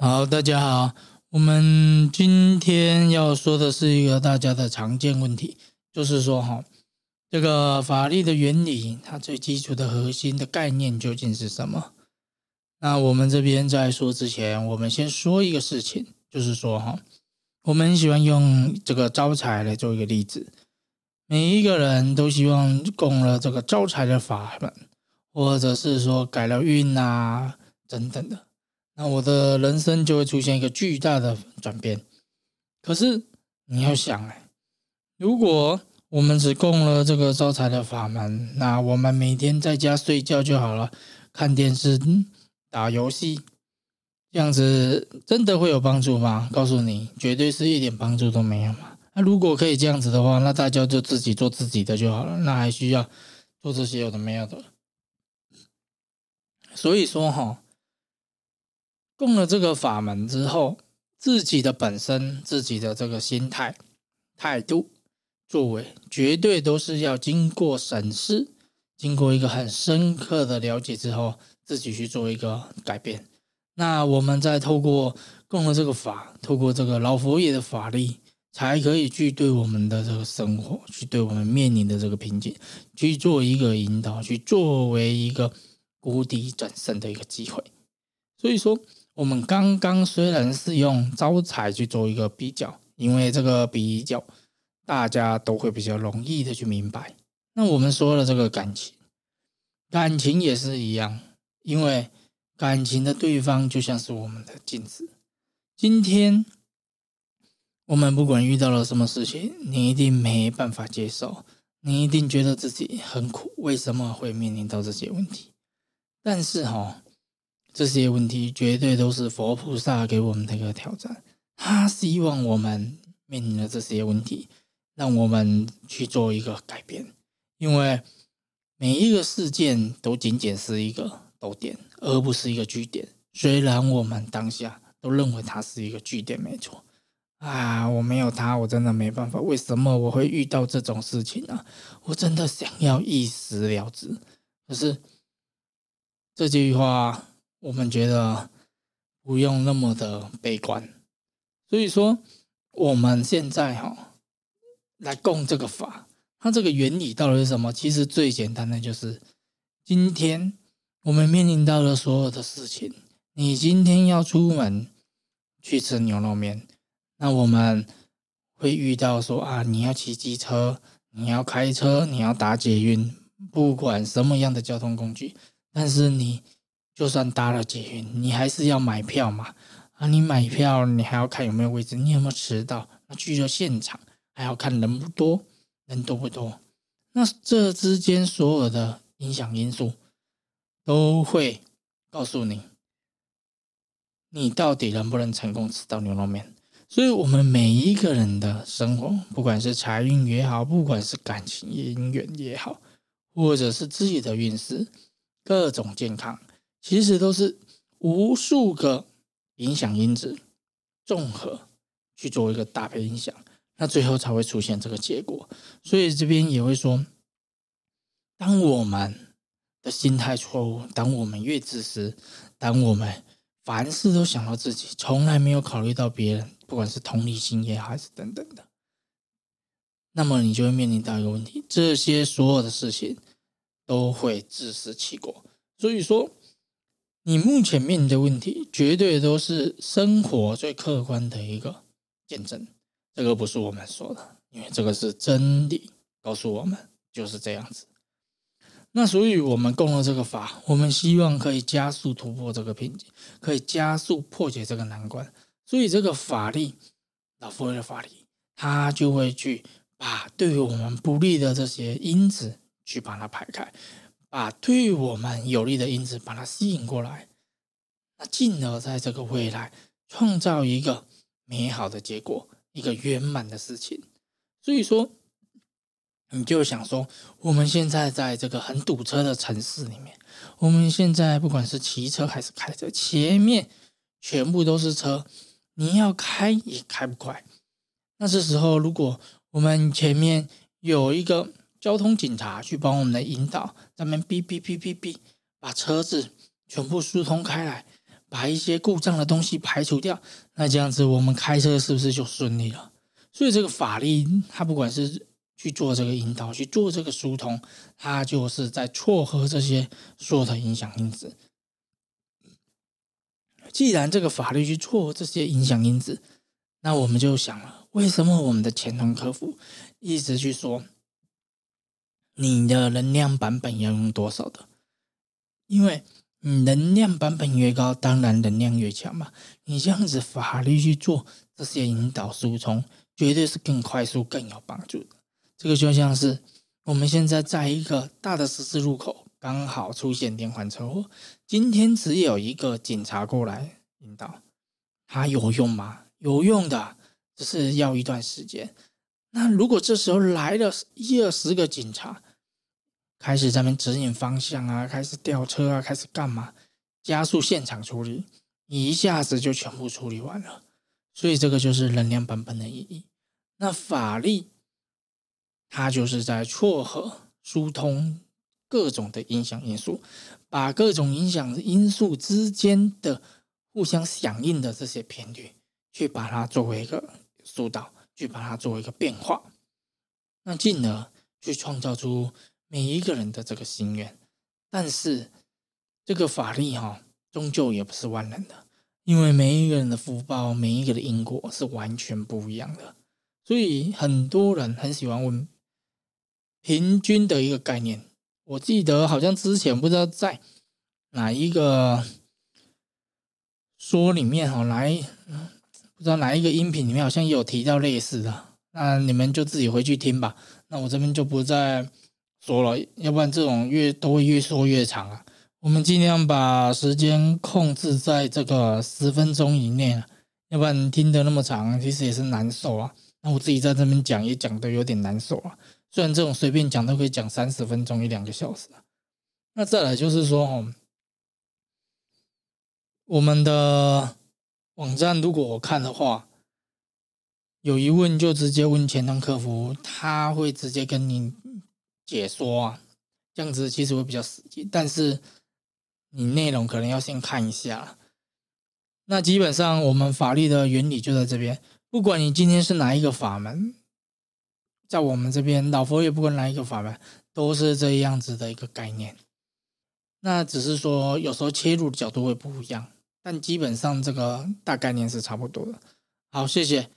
好，大家好，我们今天要说的是一个大家的常见问题，就是说哈，这个法律的原理，它最基础的核心的概念究竟是什么？那我们这边在说之前，我们先说一个事情，就是说哈，我们喜欢用这个招财来做一个例子，每一个人都希望供了这个招财的法门，或者是说改了运啊等等的。那我的人生就会出现一个巨大的转变。可是你要想哎，如果我们只供了这个招财的法门，那我们每天在家睡觉就好了，看电视、打游戏，这样子真的会有帮助吗？告诉你，绝对是一点帮助都没有嘛。那如果可以这样子的话，那大家就自己做自己的就好了，那还需要做这些有的没有的。所以说哈。供了这个法门之后，自己的本身、自己的这个心态、态度、作为，绝对都是要经过审视、经过一个很深刻的了解之后，自己去做一个改变。那我们再透过供了这个法，透过这个老佛爷的法力，才可以去对我们的这个生活，去对我们面临的这个瓶颈，去做一个引导，去作为一个谷底转生的一个机会。所以说。我们刚刚虽然是用招财去做一个比较，因为这个比较大家都会比较容易的去明白。那我们说了这个感情，感情也是一样，因为感情的对方就像是我们的镜子。今天我们不管遇到了什么事情，你一定没办法接受，你一定觉得自己很苦，为什么会面临到这些问题？但是哈。这些问题绝对都是佛菩萨给我们的一个挑战，他希望我们面临的这些问题，让我们去做一个改变。因为每一个事件都仅仅是一个逗点，而不是一个句点。虽然我们当下都认为它是一个句点，没错。啊，我没有他，我真的没办法。为什么我会遇到这种事情呢？我真的想要一死了之。可是这句话。我们觉得不用那么的悲观，所以说我们现在哈来供这个法，它这个原理到底是什么？其实最简单的就是，今天我们面临到的所有的事情，你今天要出门去吃牛肉面，那我们会遇到说啊，你要骑机车，你要开车，你要打捷运，不管什么样的交通工具，但是你。就算搭了捷运，你还是要买票嘛？啊，你买票，你还要看有没有位置，你有没有迟到？那去了现场，还要看人不多，人多不多？那这之间所有的影响因素，都会告诉你，你到底能不能成功吃到牛肉面？所以，我们每一个人的生活，不管是财运也好，不管是感情姻缘也好，或者是自己的运势，各种健康。其实都是无数个影响因子综合去做一个搭配影响，那最后才会出现这个结果。所以这边也会说，当我们的心态错误，当我们越自私，当我们凡事都想到自己，从来没有考虑到别人，不管是同理心也好，还是等等的，那么你就会面临到一个问题：这些所有的事情都会自食其果。所以说。你目前面临的问题，绝对都是生活最客观的一个见证。这个不是我们说的，因为这个是真理，告诉我们就是这样子。那所以，我们供了这个法，我们希望可以加速突破这个瓶颈，可以加速破解这个难关。所以，这个法力，老佛爷的法力，他就会去把对于我们不利的这些因子去把它排开。把对我们有利的因子把它吸引过来，那进而在这个未来创造一个美好的结果，一个圆满的事情。所以说，你就想说，我们现在在这个很堵车的城市里面，我们现在不管是骑车还是开车，前面全部都是车，你要开也开不快。那这时候，如果我们前面有一个交通警察去帮我们的引导，咱们哔哔哔哔哔，把车子全部疏通开来，把一些故障的东西排除掉，那这样子我们开车是不是就顺利了？所以这个法力，它不管是去做这个引导，去做这个疏通，它就是在撮合这些所有的影响因子。既然这个法律去撮合这些影响因子，那我们就想了，为什么我们的前端客服一直去说你的能量版本要用多少的？因为你能量版本越高，当然能量越强嘛。你这样子法律去做这些引导疏通，绝对是更快速、更有帮助的。这个就像是我们现在在一个大的十字路口，刚好出现连环车祸，今天只有一个警察过来引导，他有用吗？有用的，只是要一段时间。那如果这时候来了一二十个警察，开始在那指引方向啊，开始吊车啊，开始干嘛？加速现场处理，一下子就全部处理完了。所以这个就是能量版本的意义。那法力，它就是在撮合、疏通各种的影响因素，把各种影响因素之间的互相响应的这些频率，去把它作为一个疏导，去把它作为一个变化，那进而去创造出。每一个人的这个心愿，但是这个法力哈，终究也不是万能的，因为每一个人的福报，每一个的因果是完全不一样的。所以很多人很喜欢问平均的一个概念。我记得好像之前不知道在哪一个说里面哈，来不知道哪一个音频里面好像有提到类似的，那你们就自己回去听吧。那我这边就不再。说了，要不然这种越都会越说越长啊。我们尽量把时间控制在这个十分钟以内啊，要不然听得那么长，其实也是难受啊。那我自己在这边讲也讲得有点难受啊。虽然这种随便讲都可以讲三十分钟一两个小时啊。那再来就是说哦，我们的网站如果我看的话，有疑问就直接问前端客服，他会直接跟你。解说啊，这样子其实会比较实际，但是你内容可能要先看一下。那基本上我们法律的原理就在这边，不管你今天是哪一个法门，在我们这边老佛爷不管哪一个法门，都是这样子的一个概念。那只是说有时候切入的角度会不一样，但基本上这个大概念是差不多的。好，谢谢。